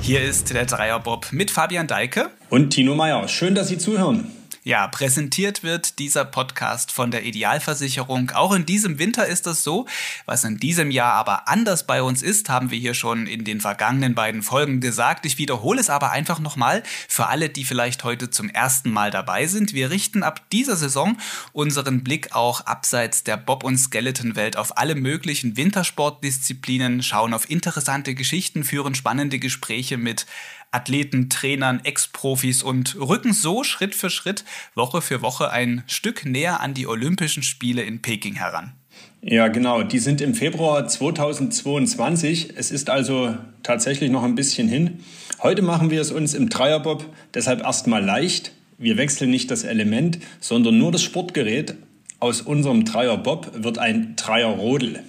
Hier ist der Dreierbob mit Fabian Deike und Tino Meyer. Schön, dass Sie zuhören. Ja, präsentiert wird dieser Podcast von der Idealversicherung. Auch in diesem Winter ist es so. Was in diesem Jahr aber anders bei uns ist, haben wir hier schon in den vergangenen beiden Folgen gesagt. Ich wiederhole es aber einfach nochmal für alle, die vielleicht heute zum ersten Mal dabei sind. Wir richten ab dieser Saison unseren Blick auch abseits der Bob- und Skeleton-Welt auf alle möglichen Wintersportdisziplinen, schauen auf interessante Geschichten, führen spannende Gespräche mit Athleten, Trainern, Ex-Profis und rücken so Schritt für Schritt, Woche für Woche ein Stück näher an die Olympischen Spiele in Peking heran. Ja, genau. Die sind im Februar 2022. Es ist also tatsächlich noch ein bisschen hin. Heute machen wir es uns im Dreierbob deshalb erstmal leicht. Wir wechseln nicht das Element, sondern nur das Sportgerät. Aus unserem Dreierbob wird ein Dreierrodel.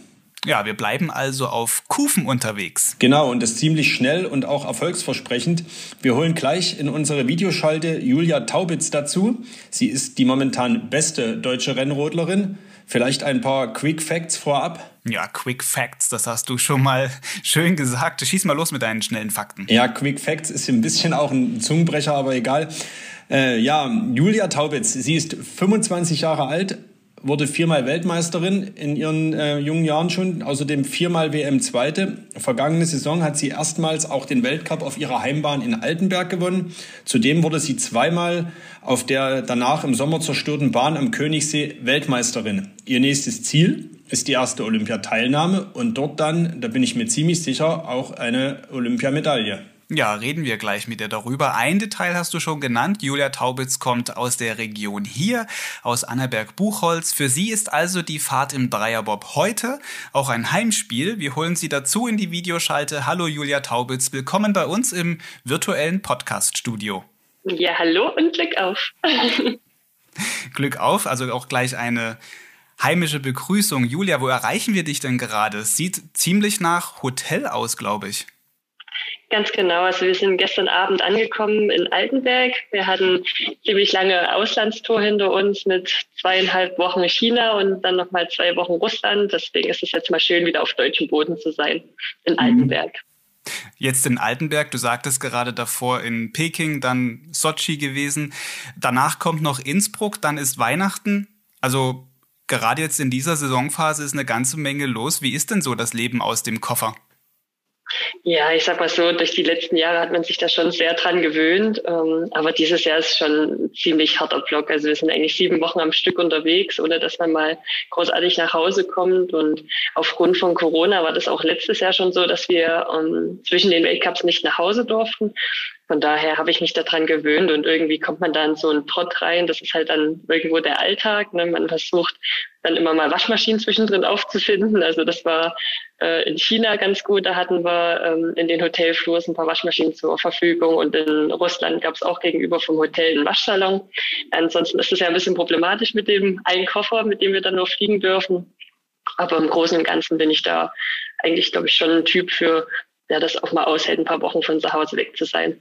Ja, wir bleiben also auf Kufen unterwegs. Genau, und das ziemlich schnell und auch erfolgsversprechend. Wir holen gleich in unsere Videoschalte Julia Taubitz dazu. Sie ist die momentan beste deutsche Rennrodlerin. Vielleicht ein paar Quick Facts vorab. Ja, Quick Facts, das hast du schon mal schön gesagt. Schieß mal los mit deinen schnellen Fakten. Ja, Quick Facts ist ein bisschen auch ein Zungenbrecher, aber egal. Äh, ja, Julia Taubitz, sie ist 25 Jahre alt, wurde viermal Weltmeisterin in ihren äh, jungen Jahren schon, außerdem viermal WM-Zweite. Vergangene Saison hat sie erstmals auch den Weltcup auf ihrer Heimbahn in Altenberg gewonnen. Zudem wurde sie zweimal auf der danach im Sommer zerstörten Bahn am Königssee Weltmeisterin. Ihr nächstes Ziel ist die erste Olympiateilnahme und dort dann, da bin ich mir ziemlich sicher, auch eine Olympiamedaille. Ja, reden wir gleich mit dir darüber. Ein Detail hast du schon genannt. Julia Taubitz kommt aus der Region hier, aus Annaberg-Buchholz. Für sie ist also die Fahrt im Dreierbob heute auch ein Heimspiel. Wir holen sie dazu in die Videoschalte. Hallo Julia Taubitz, willkommen bei uns im virtuellen Podcast-Studio. Ja, hallo und Glück auf. Glück auf, also auch gleich eine heimische Begrüßung. Julia, wo erreichen wir dich denn gerade? Sieht ziemlich nach Hotel aus, glaube ich. Ganz genau. Also wir sind gestern Abend angekommen in Altenberg. Wir hatten ziemlich lange Auslandstour hinter uns mit zweieinhalb Wochen China und dann nochmal zwei Wochen Russland. Deswegen ist es jetzt mal schön, wieder auf deutschem Boden zu sein in mhm. Altenberg. Jetzt in Altenberg, du sagtest gerade davor in Peking, dann Sochi gewesen. Danach kommt noch Innsbruck, dann ist Weihnachten. Also gerade jetzt in dieser Saisonphase ist eine ganze Menge los. Wie ist denn so das Leben aus dem Koffer? Ja, ich sag mal so, durch die letzten Jahre hat man sich da schon sehr dran gewöhnt. Ähm, aber dieses Jahr ist schon ein ziemlich harter Block. Also wir sind eigentlich sieben Wochen am Stück unterwegs, ohne dass man mal großartig nach Hause kommt. Und aufgrund von Corona war das auch letztes Jahr schon so, dass wir ähm, zwischen den Weltcups nicht nach Hause durften. Von daher habe ich mich daran gewöhnt und irgendwie kommt man da in so einen Trott rein. Das ist halt dann irgendwo der Alltag. Ne? Man versucht dann immer mal Waschmaschinen zwischendrin aufzufinden. Also das war äh, in China ganz gut. Da hatten wir ähm, in den Hotelflurs ein paar Waschmaschinen zur Verfügung und in Russland gab es auch gegenüber vom Hotel einen Waschsalon. Ansonsten ist es ja ein bisschen problematisch mit dem einen Koffer, mit dem wir dann nur fliegen dürfen. Aber im Großen und Ganzen bin ich da eigentlich, glaube ich, schon ein Typ für, der das auch mal aushält, ein paar Wochen von zu Hause weg zu sein.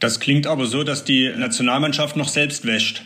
Das klingt aber so, dass die Nationalmannschaft noch selbst wäscht.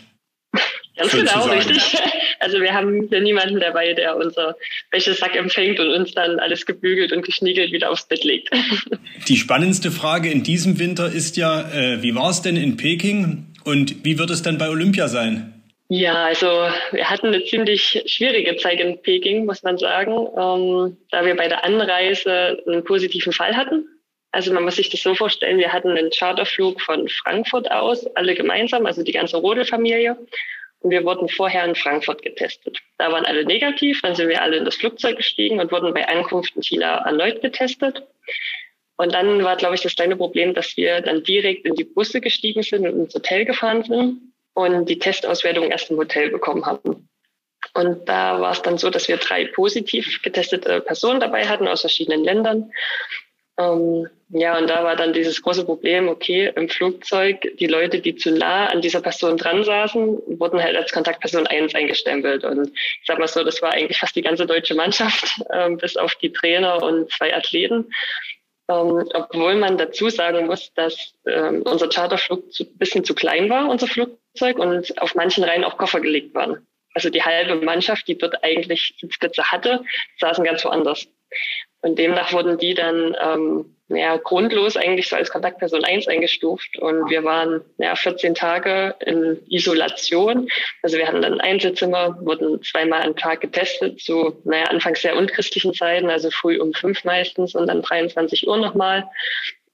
Ganz genau, richtig. Also wir haben hier niemanden dabei, der unser Wäschesack empfängt und uns dann alles gebügelt und geschniegelt wieder aufs Bett legt. Die spannendste Frage in diesem Winter ist ja, äh, wie war es denn in Peking und wie wird es dann bei Olympia sein? Ja, also wir hatten eine ziemlich schwierige Zeit in Peking, muss man sagen, ähm, da wir bei der Anreise einen positiven Fall hatten also man muss sich das so vorstellen, wir hatten einen Charterflug von Frankfurt aus, alle gemeinsam, also die ganze Rodel-Familie. Und wir wurden vorher in Frankfurt getestet. Da waren alle negativ, dann sind wir alle in das Flugzeug gestiegen und wurden bei Ankunft in China erneut getestet. Und dann war, glaube ich, das kleine Problem, dass wir dann direkt in die Busse gestiegen sind und ins Hotel gefahren sind und die Testauswertung erst im Hotel bekommen hatten. Und da war es dann so, dass wir drei positiv getestete Personen dabei hatten aus verschiedenen Ländern. Ähm, ja, und da war dann dieses große Problem, okay, im Flugzeug, die Leute, die zu nah an dieser Person dran saßen, wurden halt als Kontaktperson 1 eingestempelt. Und ich sag mal so, das war eigentlich fast die ganze deutsche Mannschaft, ähm, bis auf die Trainer und zwei Athleten. Ähm, obwohl man dazu sagen muss, dass ähm, unser Charterflug zu, bisschen zu klein war, unser Flugzeug, und auf manchen Reihen auch Koffer gelegt waren. Also die halbe Mannschaft, die dort eigentlich Sitzplätze hatte, saßen ganz woanders. Und demnach wurden die dann ähm, ja, grundlos eigentlich so als Kontaktperson 1 eingestuft. Und wir waren ja, 14 Tage in Isolation. Also wir hatten dann ein Einzelzimmer, wurden zweimal am Tag getestet, zu naja, anfangs sehr unchristlichen Zeiten, also früh um fünf meistens und dann 23 Uhr nochmal.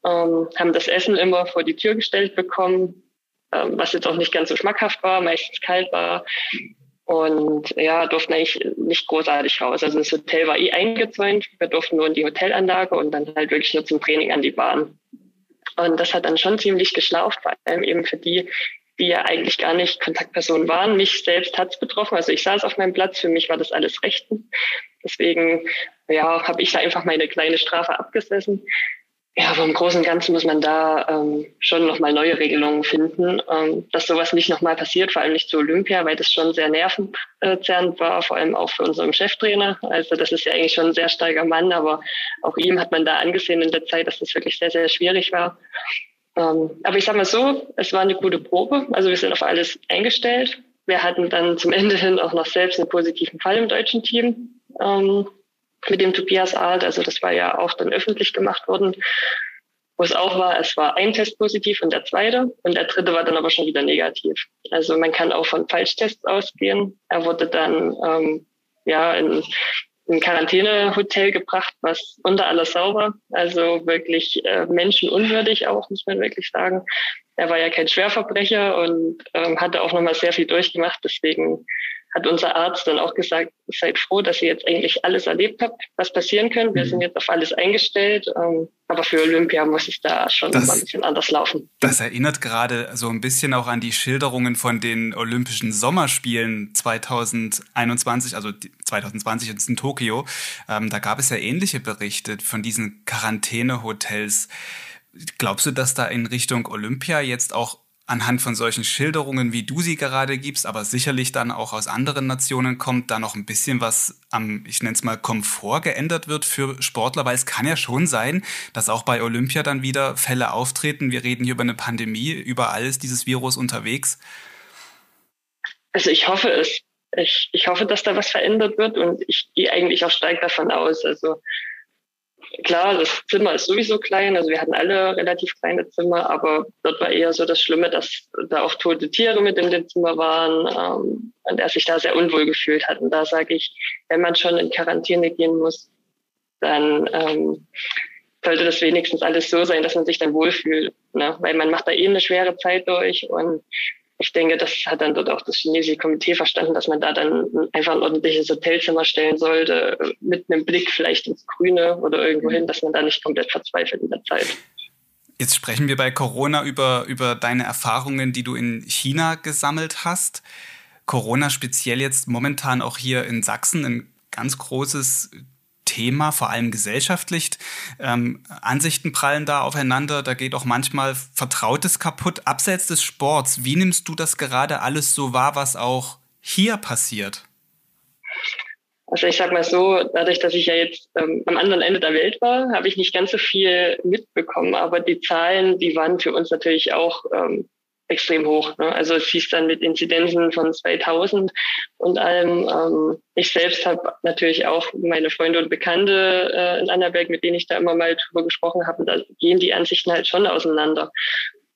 Ähm, haben das Essen immer vor die Tür gestellt bekommen, ähm, was jetzt auch nicht ganz so schmackhaft war, meistens kalt war. Und ja, durften eigentlich nicht großartig raus. Also das Hotel war eh eingezäunt. Wir durften nur in die Hotelanlage und dann halt wirklich nur zum Training an die Bahn. Und das hat dann schon ziemlich geschlaucht, vor allem eben für die, die ja eigentlich gar nicht Kontaktpersonen waren. Mich selbst hat's betroffen. Also ich saß auf meinem Platz, für mich war das alles Rechten. Deswegen ja, habe ich da einfach meine kleine Strafe abgesessen ja, aber im Großen und Ganzen muss man da ähm, schon nochmal neue Regelungen finden, ähm, dass sowas nicht nochmal passiert, vor allem nicht zu Olympia, weil das schon sehr nervenzerrend war, vor allem auch für unseren Cheftrainer. Also das ist ja eigentlich schon ein sehr starker Mann, aber auch ihm hat man da angesehen in der Zeit, dass das wirklich sehr, sehr schwierig war. Ähm, aber ich sag mal so, es war eine gute Probe. Also wir sind auf alles eingestellt. Wir hatten dann zum Ende hin auch noch selbst einen positiven Fall im deutschen Team. Ähm, mit dem Tobias Alt. Also das war ja auch dann öffentlich gemacht worden, wo es auch war, es war ein Test positiv und der zweite und der dritte war dann aber schon wieder negativ. Also man kann auch von Falschtests ausgehen. Er wurde dann ähm, ja in ein Quarantänehotel gebracht, was unter alles sauber, also wirklich äh, menschenunwürdig auch, muss man wirklich sagen. Er war ja kein Schwerverbrecher und ähm, hatte auch nochmal sehr viel durchgemacht, deswegen hat unser Arzt dann auch gesagt, seid froh, dass ihr jetzt eigentlich alles erlebt habt, was passieren könnte. Wir mhm. sind jetzt auf alles eingestellt. Ähm, aber für Olympia muss es da schon das, mal ein bisschen anders laufen. Das erinnert gerade so ein bisschen auch an die Schilderungen von den Olympischen Sommerspielen 2021, also 2020 jetzt in Tokio. Ähm, da gab es ja ähnliche Berichte von diesen Quarantänehotels. Glaubst du, dass da in Richtung Olympia jetzt auch anhand von solchen Schilderungen, wie du sie gerade gibst, aber sicherlich dann auch aus anderen Nationen kommt, da noch ein bisschen was am, ich nenne es mal, Komfort geändert wird für Sportler, weil es kann ja schon sein, dass auch bei Olympia dann wieder Fälle auftreten. Wir reden hier über eine Pandemie, überall ist dieses Virus unterwegs. Also ich hoffe es. Ich, ich hoffe, dass da was verändert wird und ich gehe eigentlich auch stark davon aus. Also klar, das Zimmer ist sowieso klein, also wir hatten alle relativ kleine Zimmer, aber dort war eher so das Schlimme, dass da auch tote Tiere mit in dem Zimmer waren ähm, und er sich da sehr unwohl gefühlt hat. Und da sage ich, wenn man schon in Quarantäne gehen muss, dann ähm, sollte das wenigstens alles so sein, dass man sich dann wohlfühlt. Ne? Weil man macht da eh eine schwere Zeit durch und ich denke, das hat dann dort auch das chinesische Komitee verstanden, dass man da dann einfach ein ordentliches Hotelzimmer stellen sollte, mit einem Blick vielleicht ins Grüne oder irgendwo hin, dass man da nicht komplett verzweifelt in der Zeit. Jetzt sprechen wir bei Corona über, über deine Erfahrungen, die du in China gesammelt hast. Corona speziell jetzt momentan auch hier in Sachsen ein ganz großes Thema, vor allem gesellschaftlich. Ähm, Ansichten prallen da aufeinander, da geht auch manchmal Vertrautes kaputt. Abseits des Sports, wie nimmst du das gerade alles so wahr, was auch hier passiert? Also ich sag mal so, dadurch, dass ich ja jetzt ähm, am anderen Ende der Welt war, habe ich nicht ganz so viel mitbekommen. Aber die Zahlen, die waren für uns natürlich auch ähm, extrem hoch. Ne? Also es hieß dann mit Inzidenzen von 2000 und allem. Ähm, ich selbst habe natürlich auch meine Freunde und Bekannte äh, in Annaberg, mit denen ich da immer mal drüber gesprochen habe. Da gehen die Ansichten halt schon auseinander.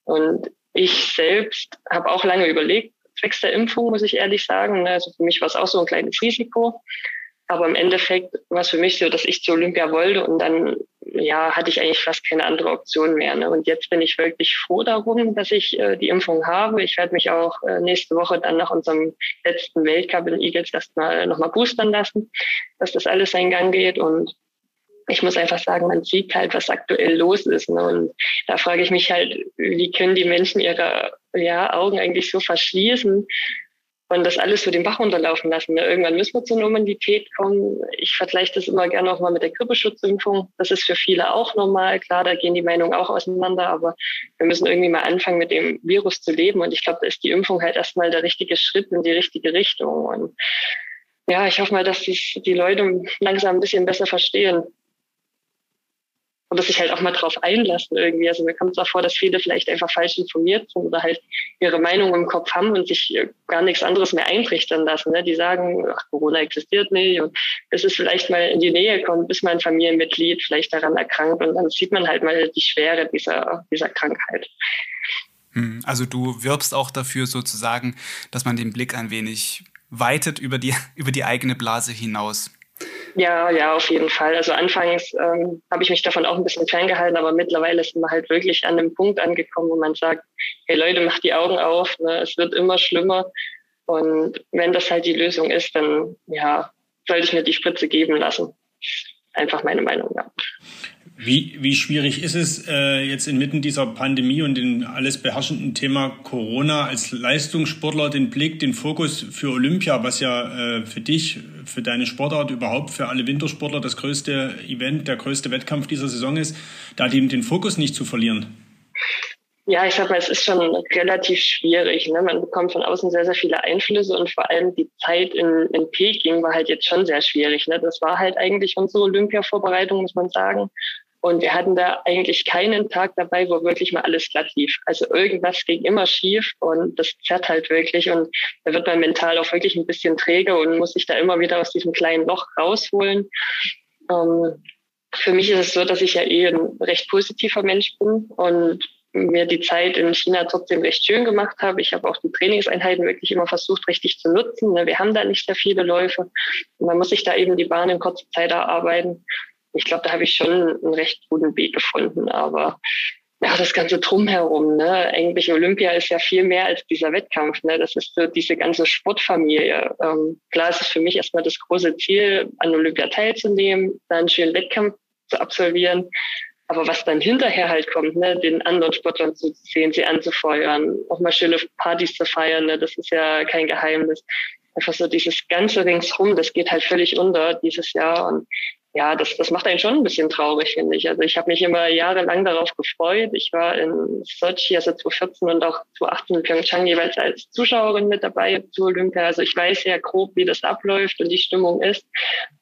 Und ich selbst habe auch lange überlegt, zwecks der Impfung, muss ich ehrlich sagen. Ne? Also für mich war es auch so ein kleines Risiko. Aber im Endeffekt war es für mich so, dass ich zu Olympia wollte und dann ja, hatte ich eigentlich fast keine andere Option mehr. Ne? Und jetzt bin ich wirklich froh darum, dass ich äh, die Impfung habe. Ich werde mich auch äh, nächste Woche dann nach unserem letzten Weltcup in Eagles erstmal nochmal boostern lassen, dass das alles seinen Gang geht. Und ich muss einfach sagen, man sieht halt, was aktuell los ist. Ne? Und da frage ich mich halt, wie können die Menschen ihre ja, Augen eigentlich so verschließen und das alles so den Bach runterlaufen lassen. Ne? Irgendwann müssen wir zur Normalität kommen. Ich vergleiche das immer gerne auch mal mit der Grippeschutzimpfung. Das ist für viele auch normal. Klar, da gehen die Meinungen auch auseinander, aber wir müssen irgendwie mal anfangen, mit dem Virus zu leben. Und ich glaube, da ist die Impfung halt erstmal der richtige Schritt in die richtige Richtung. Und ja, ich hoffe mal, dass die Leute langsam ein bisschen besser verstehen. Oder sich halt auch mal drauf einlassen irgendwie. Also mir kommt es auch vor, dass viele vielleicht einfach falsch informiert sind oder halt ihre Meinung im Kopf haben und sich äh, gar nichts anderes mehr eintrichtern lassen. Ne? Die sagen, ach, Corona existiert nicht und bis es vielleicht mal in die Nähe kommt, bis mein Familienmitglied vielleicht daran erkrankt und dann sieht man halt mal die Schwere dieser, dieser Krankheit. Hm, also du wirbst auch dafür sozusagen, dass man den Blick ein wenig weitet über die, über die eigene Blase hinaus. Ja, ja, auf jeden Fall. Also anfangs ähm, habe ich mich davon auch ein bisschen ferngehalten, aber mittlerweile sind wir halt wirklich an dem Punkt angekommen, wo man sagt, hey Leute, macht die Augen auf, ne? es wird immer schlimmer. Und wenn das halt die Lösung ist, dann ja, sollte ich mir die Spritze geben lassen. Einfach meine Meinung, ja. Wie, wie schwierig ist es äh, jetzt inmitten dieser Pandemie und dem alles beherrschenden Thema Corona als Leistungssportler den Blick, den Fokus für Olympia, was ja äh, für dich, für deine Sportart überhaupt, für alle Wintersportler das größte Event, der größte Wettkampf dieser Saison ist, da den, den Fokus nicht zu verlieren? Ja, ich sag mal, es ist schon relativ schwierig. Ne? Man bekommt von außen sehr, sehr viele Einflüsse und vor allem die Zeit in, in Peking war halt jetzt schon sehr schwierig. Ne? Das war halt eigentlich unsere Olympia-Vorbereitung, muss man sagen. Und wir hatten da eigentlich keinen Tag dabei, wo wirklich mal alles glatt lief. Also irgendwas ging immer schief und das zerrt halt wirklich. Und da wird man mental auch wirklich ein bisschen träge und muss sich da immer wieder aus diesem kleinen Loch rausholen. Ähm, für mich ist es so, dass ich ja eh ein recht positiver Mensch bin und mir die Zeit in China trotzdem recht schön gemacht habe. Ich habe auch die Trainingseinheiten wirklich immer versucht, richtig zu nutzen. Wir haben da nicht sehr viele Läufe. Man muss sich da eben die Bahn in kurzer Zeit erarbeiten ich glaube, da habe ich schon einen recht guten Weg gefunden. Aber ja, das ganze Drumherum, ne? Eigentlich Olympia ist ja viel mehr als dieser Wettkampf, ne? Das ist so diese ganze Sportfamilie. Ähm, klar ist es für mich erstmal das große Ziel, an Olympia teilzunehmen, dann einen schönen Wettkampf zu absolvieren. Aber was dann hinterher halt kommt, ne, den anderen Sportlern zu sehen, sie anzufeuern, auch mal schöne Partys zu feiern, ne, das ist ja kein Geheimnis. Einfach so dieses ganze ringsrum, das geht halt völlig unter dieses Jahr. Und ja, das, das macht einen schon ein bisschen traurig, finde ich. Also ich habe mich immer jahrelang darauf gefreut. Ich war in Sochi, also 2014 und auch 2018 in Pyeongchang jeweils als Zuschauerin mit dabei zu Olympia. Also ich weiß ja grob, wie das abläuft und die Stimmung ist.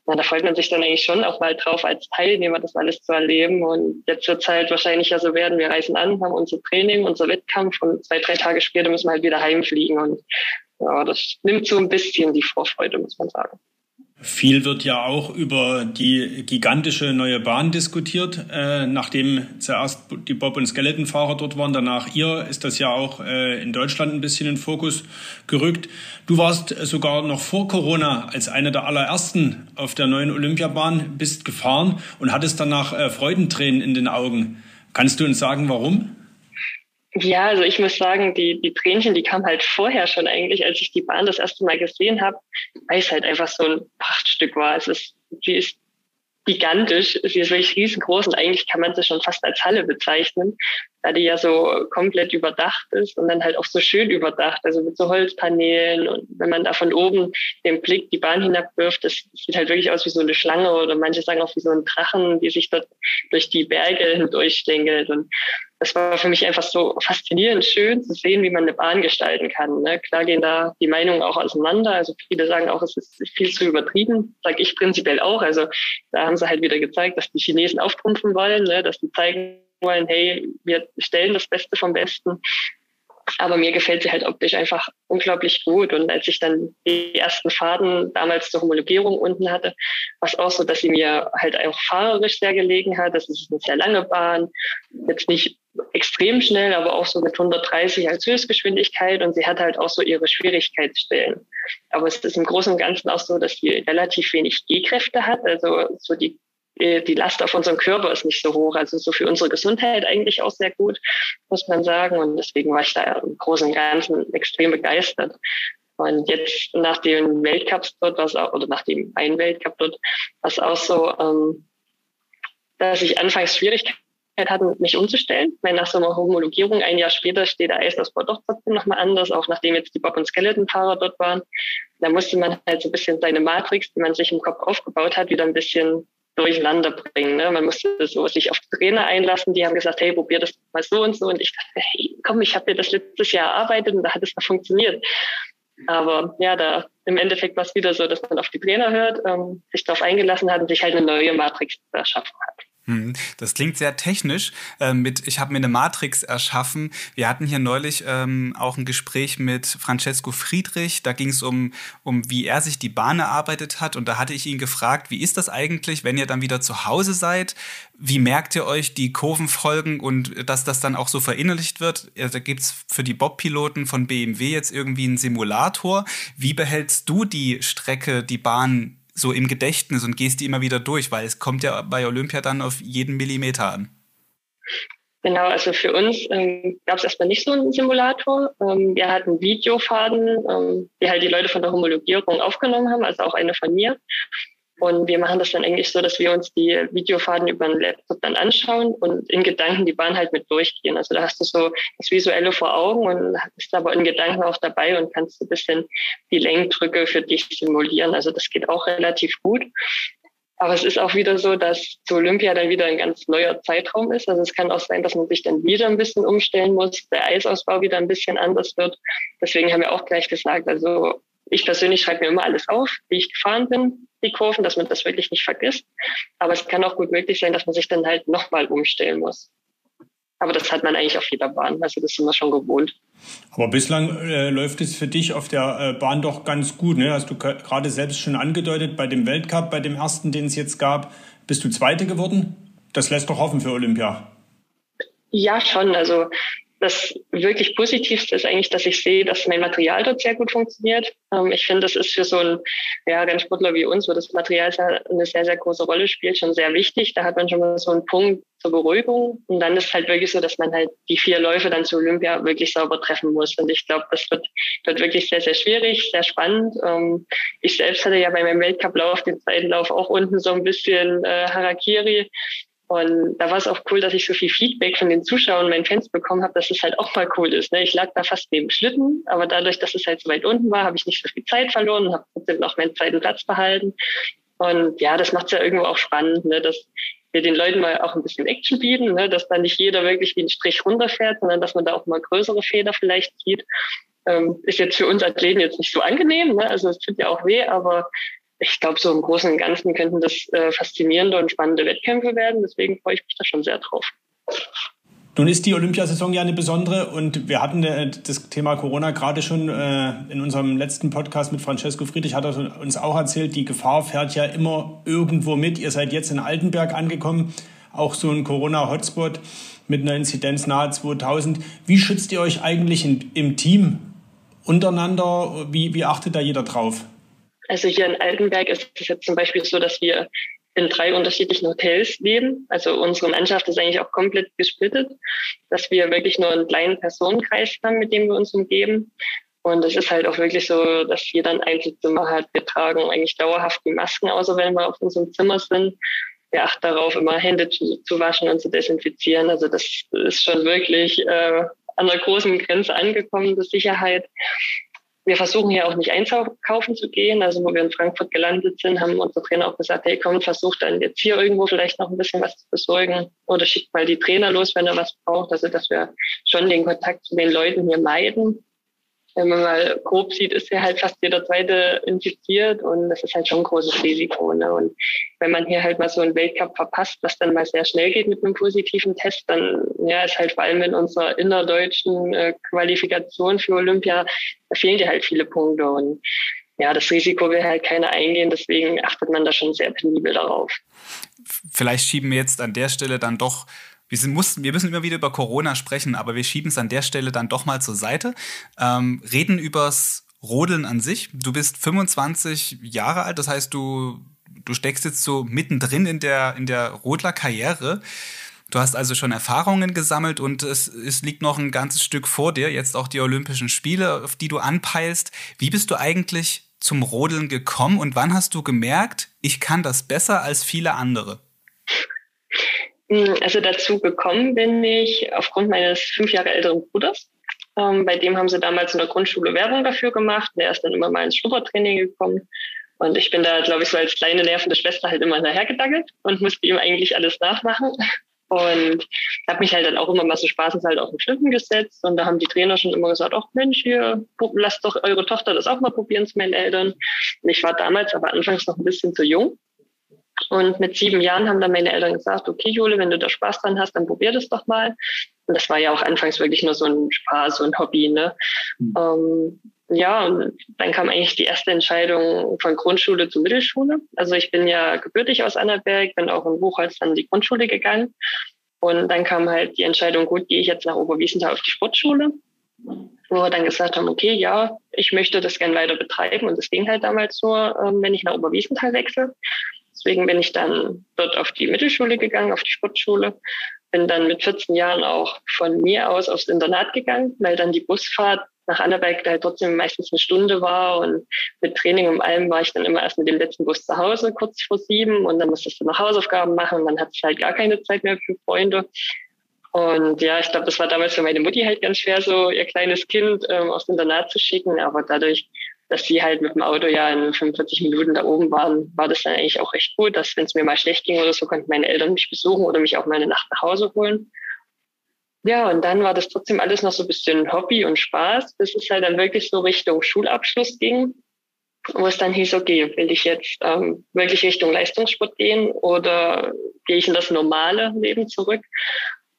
Na, da freut man sich dann eigentlich schon auch mal drauf, als Teilnehmer das alles zu erleben. Und jetzt wird es halt wahrscheinlich ja so werden, wir reisen an, haben unser Training, unser Wettkampf und zwei, drei Tage später müssen wir halt wieder heimfliegen. Und ja, das nimmt so ein bisschen die Vorfreude, muss man sagen. Viel wird ja auch über die gigantische neue Bahn diskutiert. Äh, nachdem zuerst die Bob- und Skeletonfahrer dort waren, danach ihr, ist das ja auch äh, in Deutschland ein bisschen in Fokus gerückt. Du warst sogar noch vor Corona als einer der allerersten auf der neuen Olympiabahn, bist gefahren und hattest danach äh, Freudentränen in den Augen. Kannst du uns sagen, warum? Ja, also ich muss sagen, die, die Tränchen, die kamen halt vorher schon eigentlich, als ich die Bahn das erste Mal gesehen habe, weil es halt einfach so ein Prachtstück war. Es ist, sie ist gigantisch, sie ist wirklich riesengroß und eigentlich kann man sie schon fast als Halle bezeichnen, da die ja so komplett überdacht ist und dann halt auch so schön überdacht, also mit so Holzpaneelen und wenn man da von oben den Blick die Bahn hinabwirft, das sieht halt wirklich aus wie so eine Schlange oder manche sagen auch wie so ein Drachen, die sich dort durch die Berge hindurchschlängelt und das war für mich einfach so faszinierend schön zu sehen, wie man eine Bahn gestalten kann. Ne? Klar gehen da die Meinungen auch auseinander. Also viele sagen auch, es ist viel zu übertrieben. Sage ich prinzipiell auch. Also da haben sie halt wieder gezeigt, dass die Chinesen auftrumpfen wollen, ne? dass die zeigen wollen, hey, wir stellen das Beste vom Besten. Aber mir gefällt sie halt optisch einfach unglaublich gut. Und als ich dann die ersten Faden damals zur Homologierung unten hatte, war es auch so, dass sie mir halt auch fahrerisch sehr gelegen hat. Das ist eine sehr lange Bahn. Jetzt nicht extrem schnell, aber auch so mit 130 als Höchstgeschwindigkeit. Und sie hat halt auch so ihre Schwierigkeitsstellen. Aber es ist im Großen und Ganzen auch so, dass sie relativ wenig G-Kräfte hat. Also so die die Last auf unserem Körper ist nicht so hoch. Also so für unsere Gesundheit eigentlich auch sehr gut, muss man sagen. Und deswegen war ich da im Großen und Ganzen extrem begeistert. Und jetzt nach den Weltcups dort, was auch, oder nach dem einen Weltcup dort, was auch so, ähm, dass ich anfangs Schwierigkeiten hatte, mich umzustellen. Weil nach so einer Homologierung ein Jahr später steht der Eislaufbau doch trotzdem nochmal anders, auch nachdem jetzt die Bob- und Skeleton-Fahrer dort waren. Da musste man halt so ein bisschen seine Matrix, die man sich im Kopf aufgebaut hat, wieder ein bisschen durcheinander bringen. Ne? Man musste so sich auf Trainer einlassen, die haben gesagt, hey, probier das mal so und so. Und ich dachte, hey, komm, ich habe mir das letztes Jahr erarbeitet und da hat es noch funktioniert. Aber ja, da im Endeffekt war es wieder so, dass man auf die Trainer hört, ähm, sich darauf eingelassen hat und sich halt eine neue Matrix erschaffen hat. Hm, das klingt sehr technisch. Äh, mit, ich habe mir eine Matrix erschaffen. Wir hatten hier neulich ähm, auch ein Gespräch mit Francesco Friedrich. Da ging es um, um, wie er sich die Bahn erarbeitet hat. Und da hatte ich ihn gefragt, wie ist das eigentlich, wenn ihr dann wieder zu Hause seid? Wie merkt ihr euch die Kurvenfolgen und dass das dann auch so verinnerlicht wird? Da gibt's für die Bob-Piloten von BMW jetzt irgendwie einen Simulator. Wie behältst du die Strecke, die Bahn so im Gedächtnis und gehst die immer wieder durch, weil es kommt ja bei Olympia dann auf jeden Millimeter an. Genau, also für uns ähm, gab es erstmal nicht so einen Simulator. Ähm, wir hatten Videofaden, ähm, die halt die Leute von der Homologierung aufgenommen haben, also auch eine von mir. Und wir machen das dann eigentlich so, dass wir uns die Videofaden über den Laptop dann anschauen und in Gedanken die Bahn halt mit durchgehen. Also da hast du so das Visuelle vor Augen und bist aber in Gedanken auch dabei und kannst ein bisschen die Lenkdrücke für dich simulieren. Also das geht auch relativ gut. Aber es ist auch wieder so, dass zu Olympia dann wieder ein ganz neuer Zeitraum ist. Also es kann auch sein, dass man sich dann wieder ein bisschen umstellen muss, der Eisausbau wieder ein bisschen anders wird. Deswegen haben wir auch gleich gesagt, also ich persönlich schreibe mir immer alles auf, wie ich gefahren bin, die Kurven, dass man das wirklich nicht vergisst. Aber es kann auch gut möglich sein, dass man sich dann halt nochmal umstellen muss. Aber das hat man eigentlich auf jeder Bahn. Also das sind wir schon gewohnt. Aber bislang äh, läuft es für dich auf der äh, Bahn doch ganz gut. Ne? Hast du gerade selbst schon angedeutet, bei dem Weltcup, bei dem ersten, den es jetzt gab, bist du Zweite geworden. Das lässt doch hoffen für Olympia. Ja, schon. Also das wirklich Positivste ist eigentlich, dass ich sehe, dass mein Material dort sehr gut funktioniert. Ähm, ich finde, das ist für so einen ja, Rennsportler wie uns, wo das Material eine sehr, sehr große Rolle spielt, schon sehr wichtig. Da hat man schon mal so einen Punkt zur Beruhigung. Und dann ist halt wirklich so, dass man halt die vier Läufe dann zu Olympia wirklich sauber treffen muss. Und ich glaube, das wird, wird wirklich sehr, sehr schwierig, sehr spannend. Ähm, ich selbst hatte ja bei meinem Weltcup-Lauf, den zweiten Lauf, auch unten so ein bisschen äh, Harakiri. Und da war es auch cool, dass ich so viel Feedback von den Zuschauern und meinen Fans bekommen habe, dass es halt auch mal cool ist. Ne? Ich lag da fast neben Schlitten, aber dadurch, dass es halt so weit unten war, habe ich nicht so viel Zeit verloren und habe trotzdem noch meinen zweiten Platz behalten. Und ja, das macht es ja irgendwo auch spannend, ne? dass wir den Leuten mal auch ein bisschen Action bieten, ne? dass da nicht jeder wirklich wie ein Strich runterfährt, sondern dass man da auch mal größere Fehler vielleicht sieht. Ähm, ist jetzt für uns Athleten jetzt nicht so angenehm, ne? also es tut ja auch weh, aber ich glaube, so im Großen und Ganzen könnten das äh, faszinierende und spannende Wettkämpfe werden. Deswegen freue ich mich da schon sehr drauf. Nun ist die Olympiasaison ja eine besondere und wir hatten äh, das Thema Corona gerade schon äh, in unserem letzten Podcast mit Francesco Friedrich hat er uns auch erzählt, die Gefahr fährt ja immer irgendwo mit. Ihr seid jetzt in Altenberg angekommen, auch so ein Corona-Hotspot mit einer Inzidenz nahe 2000. Wie schützt ihr euch eigentlich im Team untereinander? Wie, wie achtet da jeder drauf? Also hier in Altenberg ist es jetzt zum Beispiel so, dass wir in drei unterschiedlichen Hotels leben. Also unsere Mannschaft ist eigentlich auch komplett gesplittet, dass wir wirklich nur einen kleinen Personenkreis haben, mit dem wir uns umgeben. Und es ist halt auch wirklich so, dass jeder ein Einzelzimmer hat. Wir tragen eigentlich dauerhaft die Masken, außer wenn wir auf unserem Zimmer sind. Wir achten darauf, immer Hände zu, zu waschen und zu desinfizieren. Also das ist schon wirklich äh, an der großen Grenze angekommen, die Sicherheit. Wir versuchen hier auch nicht einkaufen zu gehen. Also wo wir in Frankfurt gelandet sind, haben unsere Trainer auch gesagt, hey komm, versucht dann jetzt hier irgendwo vielleicht noch ein bisschen was zu besorgen oder schickt mal die Trainer los, wenn er was braucht. Also dass wir schon den Kontakt zu den Leuten hier meiden wenn man mal grob sieht, ist ja halt fast jeder zweite infiziert und das ist halt schon ein großes Risiko. Ne? Und wenn man hier halt mal so einen Weltcup verpasst, was dann mal sehr schnell geht mit einem positiven Test, dann ja, ist halt vor allem in unserer innerdeutschen äh, Qualifikation für Olympia, da fehlen dir halt viele Punkte und ja, das Risiko will halt keiner eingehen, deswegen achtet man da schon sehr penibel darauf. Vielleicht schieben wir jetzt an der Stelle dann doch wir, sind, mussten, wir müssen immer wieder über Corona sprechen, aber wir schieben es an der Stelle dann doch mal zur Seite. Ähm, reden übers Rodeln an sich. Du bist 25 Jahre alt, das heißt, du, du steckst jetzt so mittendrin in der, in der Rodler-Karriere. Du hast also schon Erfahrungen gesammelt und es, es liegt noch ein ganzes Stück vor dir, jetzt auch die Olympischen Spiele, auf die du anpeilst. Wie bist du eigentlich zum Rodeln gekommen und wann hast du gemerkt, ich kann das besser als viele andere? Hm, also dazu gekommen bin ich aufgrund meines fünf Jahre älteren Bruders. Ähm, bei dem haben sie damals in der Grundschule Werbung dafür gemacht. Der ist dann immer mal ins Schnuppertraining gekommen. Und ich bin da, glaube ich, so als kleine nervende Schwester halt immer hinterhergedackelt und musste ihm eigentlich alles nachmachen. Und habe mich halt dann auch immer mal so spaßeshalber auf den Schlitten gesetzt. Und da haben die Trainer schon immer gesagt, ach Mensch, hier, lasst doch eure Tochter das auch mal probieren zu meinen Eltern. Und ich war damals aber anfangs noch ein bisschen zu jung Und mit sieben Jahren haben dann meine Eltern gesagt, okay, Jule, wenn du da Spaß dran hast, dann probier das doch mal. Und das war ja auch anfangs wirklich nur so ein Spaß, so ein Hobby. Ne? Mhm. Ähm, ja, und dann kam eigentlich die erste Entscheidung von Grundschule zu Mittelschule. Also ich bin ja gebürtig aus Annaberg, bin auch in Buchholz dann in die Grundschule gegangen. Und dann kam halt die Entscheidung, gut, gehe ich jetzt nach Oberwiesenthal auf die Sportschule, wo wir dann gesagt haben, okay, ja, ich möchte das gern weiter betreiben. Und das ging halt damals nur, ähm, wenn ich nach Oberwiesenthal wechsle. Deswegen bin ich dann dort auf die Mittelschule gegangen, auf die Sportschule. Bin dann mit 14 Jahren auch von mir aus aufs Internat gegangen, weil dann die Busfahrt nach Annaberg halt trotzdem meistens eine Stunde war und mit Training und allem war ich dann immer erst mit dem letzten Bus zu Hause, kurz vor sieben und dann musstest du noch Hausaufgaben machen und dann hatte ich halt gar keine Zeit mehr für Freunde. Und ja, ich glaube, das war damals für meine Mutti halt ganz schwer, so ihr kleines Kind ähm, aufs Internat zu schicken, aber dadurch, dass sie halt mit dem Auto ja in 45 Minuten da oben waren, war das dann eigentlich auch recht gut, dass wenn es mir mal schlecht ging oder so, konnten meine Eltern mich besuchen oder mich auch mal eine Nacht nach Hause holen. Ja, und dann war das trotzdem alles noch so ein bisschen Hobby und Spaß, bis es halt dann wirklich so Richtung Schulabschluss ging, wo es dann hieß, okay, will ich jetzt ähm, wirklich Richtung Leistungssport gehen oder gehe ich in das normale Leben zurück?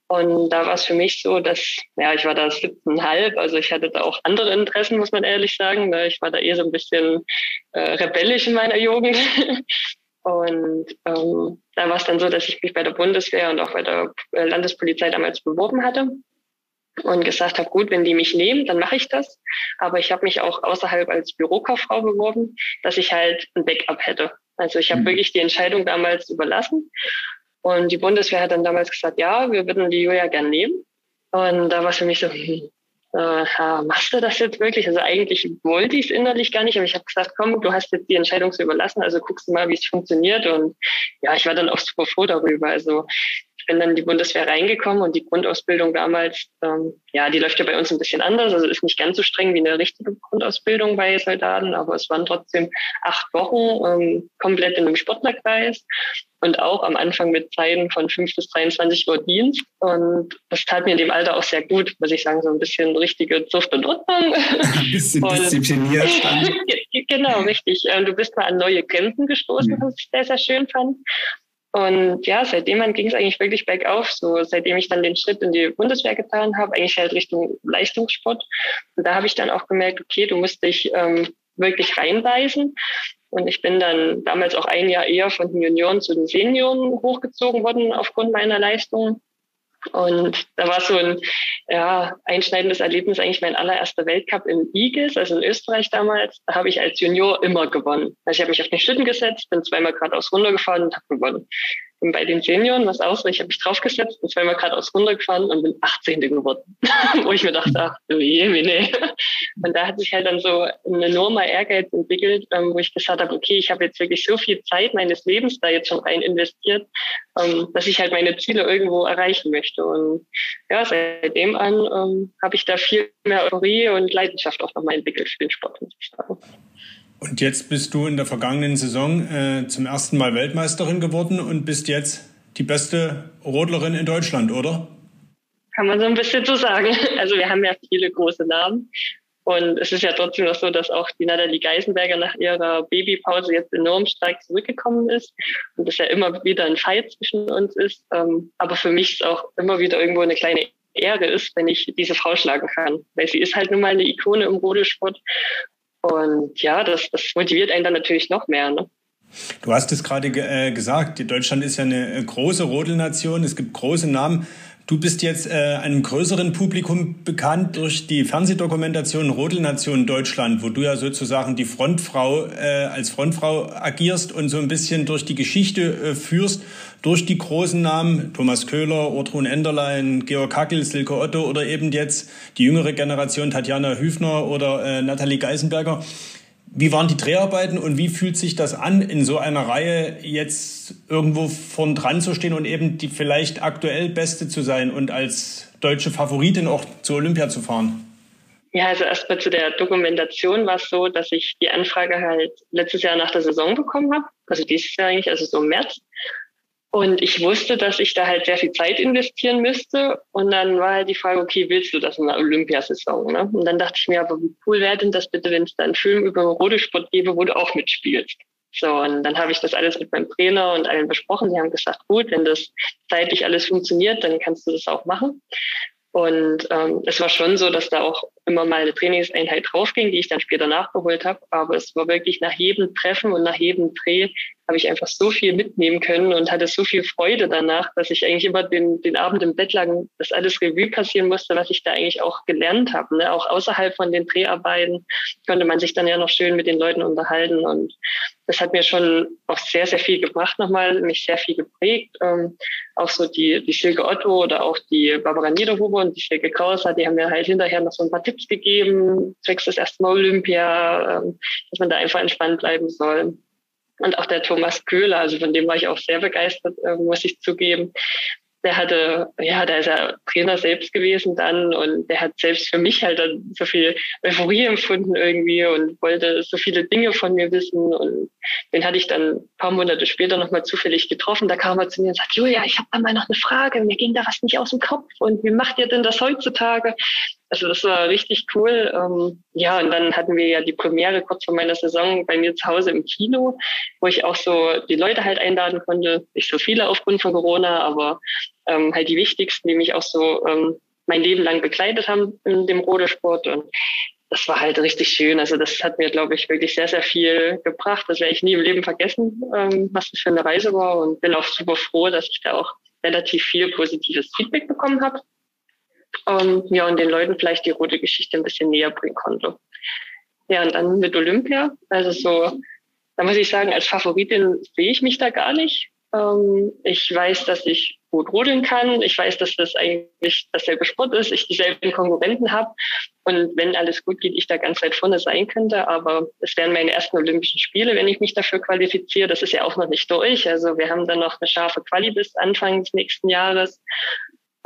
Und da war es für mich so, dass, ja, ich war da 17,5, also ich hatte da auch andere Interessen, muss man ehrlich sagen. Ne? Ich war da eher so ein bisschen äh, rebellisch in meiner Jugend Und ähm, da war es dann so, dass ich mich bei der Bundeswehr und auch bei der äh, Landespolizei damals beworben hatte und gesagt habe, gut, wenn die mich nehmen, dann mache ich das. Aber ich habe mich auch außerhalb als Bürokauffrau beworben, dass ich halt ein Backup hätte. Also ich habe mhm. wirklich die Entscheidung damals überlassen. Und die Bundeswehr hat dann damals gesagt, ja, wir würden die Julia gern nehmen. Und da war es für mich so, äh, machst du das jetzt wirklich? Also eigentlich wollte ich es innerlich gar nicht, aber ich habe gesagt, komm, du hast jetzt die Entscheidung zu überlassen, also guckst du mal, wie es funktioniert. Und ja, ich war dann auch super froh darüber. Also bin dann in die Bundeswehr reingekommen und die Grundausbildung damals, ähm, ja, die läuft ja bei uns ein bisschen anders. Also ist nicht ganz so streng wie eine richtige Grundausbildung bei Soldaten, aber es waren trotzdem acht Wochen ähm, komplett in einem Sportlerkreis und auch am Anfang mit Zeiten von 5 bis 23 Uhr Dienst. Und das tat mir in dem Alter auch sehr gut, muss ich sagen, so ein bisschen richtige Zucht und Ordnung. Ein bisschen und, diszipliniert. genau, richtig. Du bist mal an neue Grenzen gestoßen, was ich sehr, sehr schön fand. Und ja, seitdem ging es eigentlich wirklich bergauf. So seitdem ich dann den Schritt in die Bundeswehr getan habe, eigentlich halt Richtung Leistungssport. Und da habe ich dann auch gemerkt, okay, du musst dich ähm, wirklich reinweisen. Und ich bin dann damals auch ein Jahr eher von den Junioren zu den Senioren hochgezogen worden aufgrund meiner Leistung. Und da war so ein ja, einschneidendes Erlebnis eigentlich mein allererster Weltcup in Igels, also in Österreich damals. Da habe ich als Junior immer gewonnen. Also ich habe mich auf den Schlitten gesetzt, bin zweimal geradeaus runtergefahren und habe gewonnen. Und bei den Senioren was aus, ich habe mich draufgesetzt und zweimal geradeaus runtergefahren und bin 18. geworden. Wo ich mir dachte, ach du je, nee. Und da hat sich halt dann so ein enormer Ehrgeiz entwickelt, ähm, wo ich gesagt habe, okay, ich habe jetzt wirklich so viel Zeit meines Lebens da jetzt schon rein investiert, ähm, dass ich halt meine Ziele irgendwo erreichen möchte. Und ja, seitdem an ähm, habe ich da viel mehr Euphorie und Leidenschaft auch nochmal entwickelt für den Sport, muss ich sagen. Und jetzt bist du in der vergangenen Saison äh, zum ersten Mal Weltmeisterin geworden und bist jetzt die beste Rodlerin in Deutschland, oder? Kann man so ein bisschen so sagen. Also wir haben ja viele große Namen. Und es ist ja trotzdem noch so, dass auch die Nathalie Geisenberger nach ihrer Babypause jetzt enorm stark zurückgekommen ist und es ja immer wieder ein Fight zwischen uns ist. Ähm, aber für mich ist auch immer wieder irgendwo eine kleine Ehre ist, wenn ich diese Frau schlagen kann. Weil sie ist halt nun mal eine Ikone im Rodelsport und ja, das, das motiviert einen dann natürlich noch mehr. Ne? Du hast es gerade äh, gesagt, Deutschland ist ja eine äh, große Rodelnation, es gibt große Namen. Du bist jetzt äh, einem größeren Publikum bekannt durch die Fernsehdokumentation Rodelnation Deutschland, wo du ja sozusagen die Frontfrau äh, als Frontfrau agierst und so ein bisschen durch die Geschichte äh, führst, durch die großen Namen Thomas Köhler, Ortrun Enderlein, Georg Hackel, Silke Otto oder eben jetzt die jüngere Generation Tatjana Hüfner oder äh, Nathalie Geisenberger. Wie waren die Dreharbeiten und wie fühlt sich das an, in so einer Reihe jetzt irgendwo vorn dran zu stehen und eben die vielleicht aktuell Beste zu sein und als deutsche Favoritin auch zur Olympia zu fahren? Ja, also erstmal zu der Dokumentation war es so, dass ich die Anfrage halt letztes Jahr nach der Saison bekommen habe, also dieses Jahr eigentlich, also so im März. Und ich wusste, dass ich da halt sehr viel Zeit investieren müsste. Und dann war halt die Frage, okay, willst du das in der Olympiasaison? Ne? Und dann dachte ich mir, aber wie cool wäre denn das bitte, wenn es da einen Film über Rodesport gäbe, wo du auch mitspielst? So, und dann habe ich das alles mit meinem Trainer und allen besprochen. Die haben gesagt, gut, wenn das zeitlich alles funktioniert, dann kannst du das auch machen. Und ähm, es war schon so, dass da auch immer mal eine Trainingseinheit draufging, die ich dann später nachgeholt habe. Aber es war wirklich nach jedem Treffen und nach jedem Dreh habe ich einfach so viel mitnehmen können und hatte so viel Freude danach, dass ich eigentlich immer den, den Abend im Bett lag, dass alles Revue passieren musste, was ich da eigentlich auch gelernt habe. Ne? Auch außerhalb von den Dreharbeiten konnte man sich dann ja noch schön mit den Leuten unterhalten. Und das hat mir schon auch sehr, sehr viel gebracht nochmal, mich sehr viel geprägt. Ähm, auch so die, die Silke Otto oder auch die Barbara Niederhuber und die Silke Krauser, die haben mir halt hinterher noch so ein paar Tipps gegeben, zwecks des ersten Mal Olympia, ähm, dass man da einfach entspannt bleiben soll. Und auch der Thomas Köhler, also von dem war ich auch sehr begeistert, äh, muss ich zugeben. Der hatte, ja, der ist ja Trainer selbst gewesen dann und der hat selbst für mich halt dann so viel Euphorie empfunden irgendwie und wollte so viele Dinge von mir wissen und den hatte ich dann ein paar Monate später nochmal zufällig getroffen. Da kam er zu mir und sagt, Julia, ich habe da mal noch eine Frage, mir ging da was nicht aus dem Kopf und wie macht ihr denn das heutzutage? Also das war richtig cool. Ähm, ja, und dann hatten wir ja die Premiere kurz vor meiner Saison bei mir zu Hause im Kino, wo ich auch so die Leute halt einladen konnte. Nicht so viele aufgrund von Corona, aber ähm, halt die wichtigsten, die mich auch so ähm, mein Leben lang begleitet haben in dem Rodesport. Und das war halt richtig schön. Also das hat mir, glaube ich, wirklich sehr, sehr viel gebracht. Das werde ich nie im Leben vergessen, was das für eine Reise war. Und bin auch super froh, dass ich da auch relativ viel positives Feedback bekommen habe ähm, ja, und den Leuten vielleicht die rote Geschichte ein bisschen näher bringen konnte. Ja, und dann mit Olympia, also so, da muss ich sagen, als Favoritin sehe ich mich da gar nicht. Ähm, ich weiß, dass ich gut rodeln kann. Ich weiß, dass das eigentlich dasselbe Sport ist, ich dieselben Konkurrenten habe. Und wenn alles gut geht, ich da ganz weit vorne sein könnte. Aber es wären meine ersten Olympischen Spiele, wenn ich mich dafür qualifiziere. Das ist ja auch noch nicht durch. Also wir haben dann noch eine scharfe Quali bis Anfang des nächsten Jahres.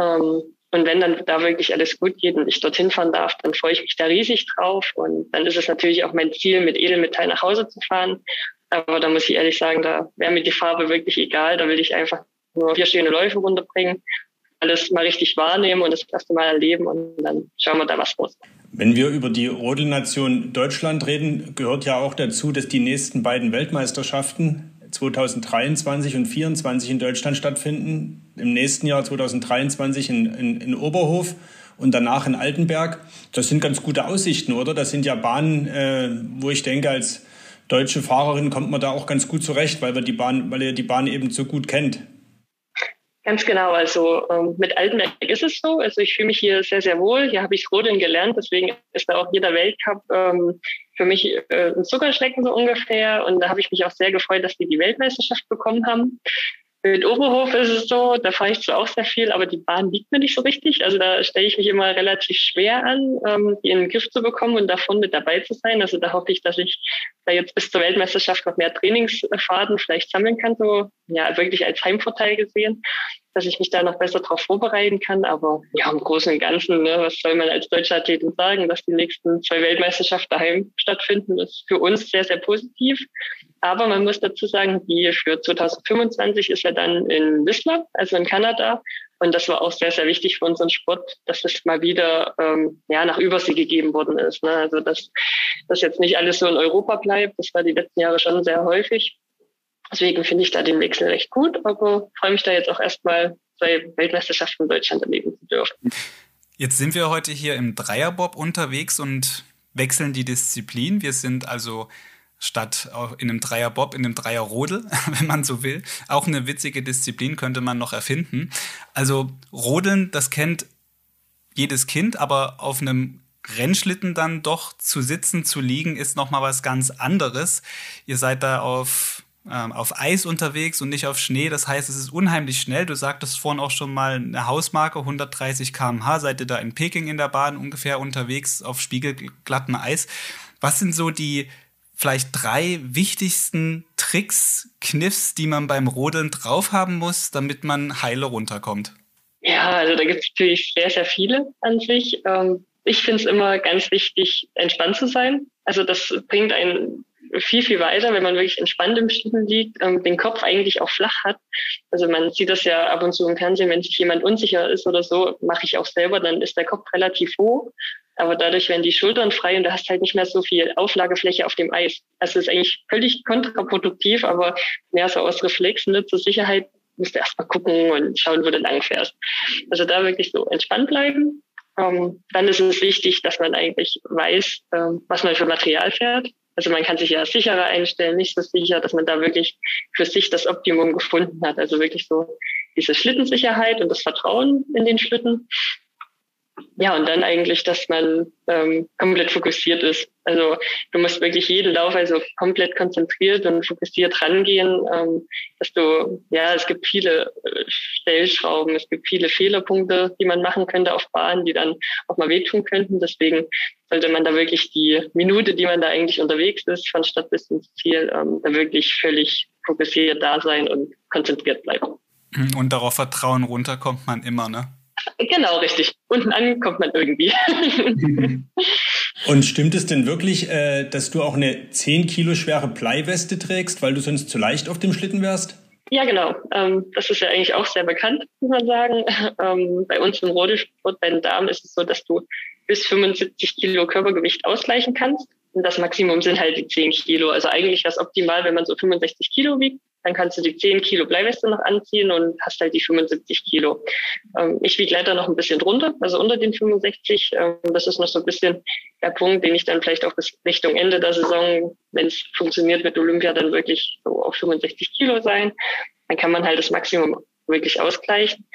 Ähm, und wenn dann da wirklich alles gut geht und ich dorthin fahren darf, dann freue ich mich da riesig drauf. Und dann ist es natürlich auch mein Ziel, mit Edelmetall nach Hause zu fahren. Aber da muss ich ehrlich sagen, da wäre mir die Farbe wirklich egal. Da will ich einfach nur vier schöne Läufe runterbringen, alles mal richtig wahrnehmen und das erste Mal erleben und dann schauen wir da, was muss. Wenn wir über die Rodelnation Deutschland reden, gehört ja auch dazu, dass die nächsten beiden Weltmeisterschaften 2023 und 2024 in Deutschland stattfinden. Im nächsten Jahr 2023 in, in, in Oberhof und danach in Altenberg. Das sind ganz gute Aussichten, oder? Das sind ja Bahnen, äh, wo ich denke, als deutsche Fahrerin kommt man da auch ganz gut zurecht, weil, wir die Bahn, weil ihr die Bahn eben so gut kennt. Ganz genau. Also ähm, mit Altenberg ist es so. Also ich fühle mich hier sehr, sehr wohl. Hier habe ich Rodeln gelernt. Deswegen ist da auch jeder Weltcup ähm, für mich äh, ein Zuckerschrecken so ungefähr. Und da habe ich mich auch sehr gefreut, dass die die Weltmeisterschaft bekommen haben. Mit Oberhof ist es so, da fahre ich zwar auch sehr viel, aber die Bahn liegt mir nicht so richtig. Also da stelle ich mich immer relativ schwer an, ähm, die in den Griff zu bekommen und davon mit dabei zu sein. Also da hoffe ich, dass ich da jetzt bis zur Weltmeisterschaft noch mehr Trainingsfaden vielleicht sammeln kann, so ja wirklich als Heimvorteil gesehen dass ich mich da noch besser darauf vorbereiten kann. Aber ja, im Großen und Ganzen, ne, was soll man als deutsche Athletin sagen, dass die nächsten zwei Weltmeisterschaften daheim stattfinden, ist für uns sehr, sehr positiv. Aber man muss dazu sagen, die für 2025 ist ja dann in Whistler, also in Kanada. Und das war auch sehr, sehr wichtig für unseren Sport, dass es mal wieder ähm, ja, nach Übersee gegeben worden ist. Ne? Also dass das jetzt nicht alles so in Europa bleibt. Das war die letzten Jahre schon sehr häufig. Deswegen finde ich da den Wechsel recht gut, aber freue mich da jetzt auch erstmal zwei Weltmeisterschaften in Deutschland erleben zu dürfen. Jetzt sind wir heute hier im Dreierbob unterwegs und wechseln die Disziplin. Wir sind also statt in einem Dreierbob in einem Dreierrodel, wenn man so will. Auch eine witzige Disziplin könnte man noch erfinden. Also Rodeln, das kennt jedes Kind, aber auf einem Rennschlitten dann doch zu sitzen, zu liegen, ist noch mal was ganz anderes. Ihr seid da auf ähm, auf Eis unterwegs und nicht auf Schnee. Das heißt, es ist unheimlich schnell. Du sagtest vorhin auch schon mal eine Hausmarke, 130 km/h. Seid ihr da in Peking in der Bahn ungefähr unterwegs auf spiegelglattem Eis? Was sind so die vielleicht drei wichtigsten Tricks, Kniffs, die man beim Rodeln drauf haben muss, damit man heile runterkommt? Ja, also da gibt es natürlich sehr, sehr viele an sich. Ähm, ich finde es immer ganz wichtig, entspannt zu sein. Also das bringt einen viel, viel weiter, wenn man wirklich entspannt im Schlitten liegt, ähm, den Kopf eigentlich auch flach hat. Also man sieht das ja ab und zu im Fernsehen, wenn sich jemand unsicher ist oder so, mache ich auch selber, dann ist der Kopf relativ hoch. Aber dadurch werden die Schultern frei und du hast halt nicht mehr so viel Auflagefläche auf dem Eis. Also ist eigentlich völlig kontraproduktiv, aber mehr so aus Reflex, ne, zur Sicherheit musst du erstmal gucken und schauen, wo du lang fährst. Also da wirklich so entspannt bleiben. Ähm, dann ist es wichtig, dass man eigentlich weiß, ähm, was man für Material fährt. Also man kann sich ja sicherer einstellen, nicht so sicher, dass man da wirklich für sich das Optimum gefunden hat. Also wirklich so diese Schlittensicherheit und das Vertrauen in den Schlitten ja, und dann eigentlich, dass man ähm, komplett fokussiert ist. Also du musst wirklich jeden Lauf also komplett konzentriert und fokussiert rangehen, ähm, dass du, ja, es gibt viele äh, Stellschrauben, es gibt viele Fehlerpunkte, die man machen könnte auf Bahnen, die dann auch mal wehtun könnten. Deswegen sollte man da wirklich die Minute, die man da eigentlich unterwegs ist, von Stadt bis ins Ziel, ähm, da wirklich völlig fokussiert da sein und konzentriert bleiben. Und darauf vertrauen, runter kommt man immer, ne? Genau, richtig. Unten an kommt man irgendwie. Und stimmt es denn wirklich, äh, dass du auch eine 10 Kilo schwere Bleiweste trägst, weil du sonst zu leicht auf dem Schlitten wärst? Ja, genau. Ähm, das ist ja eigentlich auch sehr bekannt, muss man sagen. Ähm, bei uns im Rodelsport, bei den Damen ist es so, dass du bis 75 Kilo Körpergewicht ausgleichen kannst. Und das Maximum sind halt die 10 Kilo. Also eigentlich wäre es optimal, wenn man so 65 Kilo wiegt. Dann kannst du die 10 Kilo Bleiweste noch anziehen und hast halt die 75 Kilo. Ähm, ich wiege leider noch ein bisschen drunter, also unter den 65. Ähm, das ist noch so ein bisschen der Punkt, den ich dann vielleicht auch bis Richtung Ende der Saison, wenn es funktioniert mit Olympia, dann wirklich so auf 65 Kilo sein. Dann kann man halt das Maximum wirklich ausgleichen.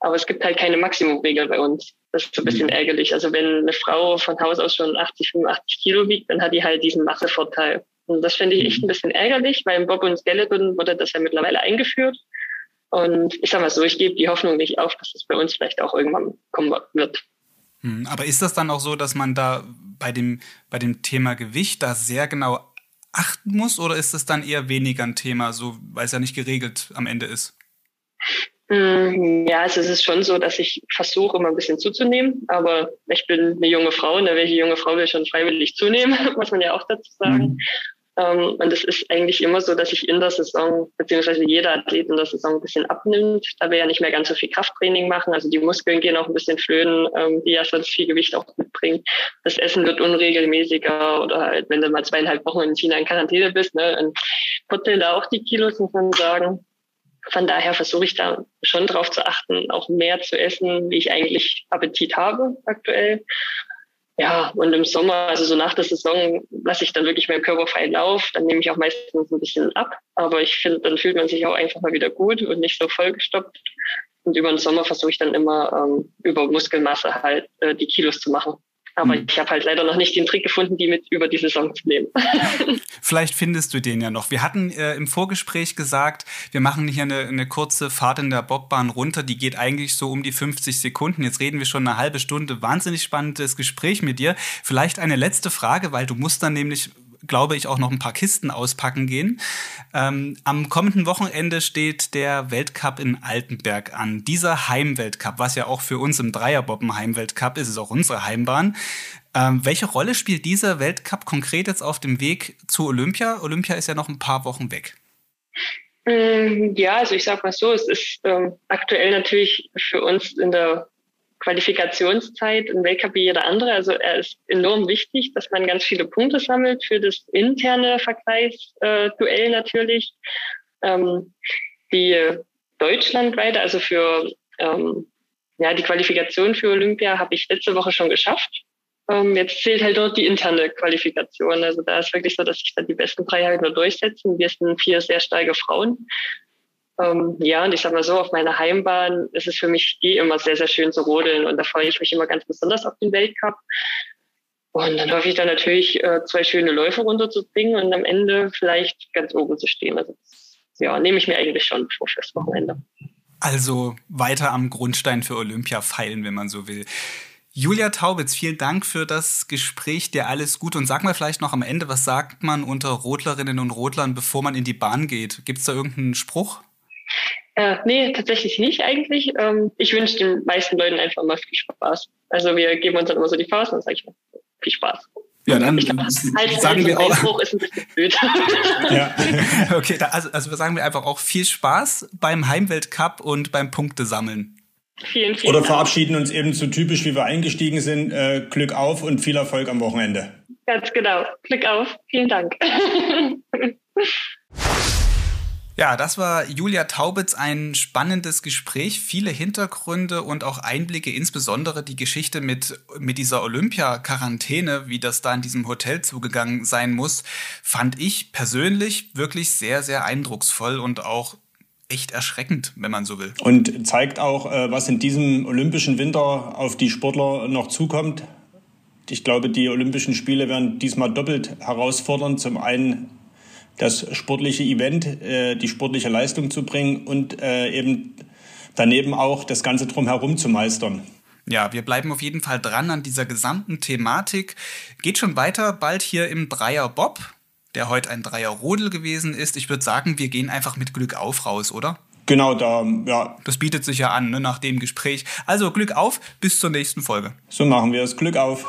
Aber es gibt halt keine Maximumregel bei uns. Das ist so ein bisschen mhm. ärgerlich. Also wenn eine Frau von Haus aus schon 80, 85 Kilo wiegt, dann hat die halt diesen Massevorteil. Und das finde ich echt ein bisschen ärgerlich, weil im Bob und Skeleton wurde das ja mittlerweile eingeführt. Und ich sage mal so, ich gebe die Hoffnung nicht auf, dass das bei uns vielleicht auch irgendwann kommen wird. Hm, aber ist das dann auch so, dass man da bei dem, bei dem Thema Gewicht da sehr genau achten muss oder ist das dann eher weniger ein Thema, so weil es ja nicht geregelt am Ende ist? Hm, ja, also es ist schon so, dass ich versuche, immer ein bisschen zuzunehmen. Aber ich bin eine junge Frau und welche junge Frau will schon freiwillig zunehmen, muss man ja auch dazu sagen. Mhm. Ähm, und es ist eigentlich immer so, dass ich in der Saison, beziehungsweise jeder Athlet in der Saison ein bisschen abnimmt, da wir ja nicht mehr ganz so viel Krafttraining machen. Also die Muskeln gehen auch ein bisschen flöten, ähm, die ja sonst viel Gewicht auch mitbringen. Das Essen wird unregelmäßiger oder halt, wenn du mal zweieinhalb Wochen in China in Quarantäne bist, ne, dann putzeln da auch die Kilos, muss man sagen. Von daher versuche ich da schon drauf zu achten, auch mehr zu essen, wie ich eigentlich Appetit habe aktuell. Ja, und im Sommer, also so nach der Saison, lasse ich dann wirklich mehr körperfreien Lauf. Dann nehme ich auch meistens ein bisschen ab. Aber ich finde, dann fühlt man sich auch einfach mal wieder gut und nicht so vollgestoppt. Und über den Sommer versuche ich dann immer ähm, über Muskelmasse halt äh, die Kilos zu machen. Aber mhm. ich habe halt leider noch nicht den Trick gefunden, die mit über die Saison zu nehmen. Vielleicht findest du den ja noch. Wir hatten äh, im Vorgespräch gesagt, wir machen hier eine, eine kurze Fahrt in der Bobbahn runter. Die geht eigentlich so um die 50 Sekunden. Jetzt reden wir schon eine halbe Stunde. Wahnsinnig spannendes Gespräch mit dir. Vielleicht eine letzte Frage, weil du musst dann nämlich glaube ich, auch noch ein paar Kisten auspacken gehen. Ähm, am kommenden Wochenende steht der Weltcup in Altenberg an. Dieser Heimweltcup, was ja auch für uns im Dreierbobben Heimweltcup ist, ist auch unsere Heimbahn. Ähm, welche Rolle spielt dieser Weltcup konkret jetzt auf dem Weg zu Olympia? Olympia ist ja noch ein paar Wochen weg. Ähm, ja, also ich sag mal so, es ist ähm, aktuell natürlich für uns in der Qualifikationszeit ein Weltcup wie jeder andere. Also er ist enorm wichtig, dass man ganz viele Punkte sammelt für das interne Vergleichsduell natürlich. Ähm, die deutschlandweite, also für ähm, ja, die Qualifikation für Olympia habe ich letzte Woche schon geschafft. Ähm, jetzt zählt halt dort die interne Qualifikation. Also da ist wirklich so, dass sich dann die besten drei halt nur durchsetzen. Wir sind vier sehr starke Frauen. Ähm, ja, und ich sag mal so, auf meiner Heimbahn ist es für mich eh immer sehr, sehr schön zu rodeln und da freue ich mich immer ganz besonders auf den Weltcup. Und dann hoffe ich dann natürlich, äh, zwei schöne Läufe runterzubringen und am Ende vielleicht ganz oben zu stehen. Also das, ja, nehme ich mir eigentlich schon vor fürs Wochenende. Also weiter am Grundstein für Olympia feilen, wenn man so will. Julia Taubitz, vielen Dank für das Gespräch. Dir alles gut. Und sag mal vielleicht noch am Ende, was sagt man unter Rodlerinnen und Rodlern, bevor man in die Bahn geht? Gibt es da irgendeinen Spruch? Äh, nee, tatsächlich nicht eigentlich. Ähm, ich wünsche den meisten Leuten einfach mal viel Spaß. Also wir geben uns dann immer so die Faust und dann sage ich mal, viel Spaß. Ja, dann glaub, halt sagen wir auch. Ist ein bisschen blöd. ja. Okay, da, also, also sagen wir einfach auch viel Spaß beim Heimweltcup und beim Punkte sammeln. Vielen, vielen Oder verabschieden uns eben so typisch, wie wir eingestiegen sind. Äh, Glück auf und viel Erfolg am Wochenende. Ganz genau. Glück auf. Vielen Dank. Ja, das war Julia Taubitz ein spannendes Gespräch, viele Hintergründe und auch Einblicke, insbesondere die Geschichte mit, mit dieser Olympia-Quarantäne, wie das da in diesem Hotel zugegangen sein muss, fand ich persönlich wirklich sehr, sehr eindrucksvoll und auch echt erschreckend, wenn man so will. Und zeigt auch, äh, was in diesem olympischen Winter auf die Sportler noch zukommt. Ich glaube, die Olympischen Spiele werden diesmal doppelt herausfordern. Zum einen das sportliche Event, äh, die sportliche Leistung zu bringen und äh, eben daneben auch das Ganze drumherum zu meistern. Ja, wir bleiben auf jeden Fall dran an dieser gesamten Thematik. Geht schon weiter, bald hier im Dreier Bob, der heute ein Dreier Rodel gewesen ist. Ich würde sagen, wir gehen einfach mit Glück auf raus, oder? Genau, da, ja. Das bietet sich ja an, ne, nach dem Gespräch. Also Glück auf, bis zur nächsten Folge. So machen wir es. Glück auf.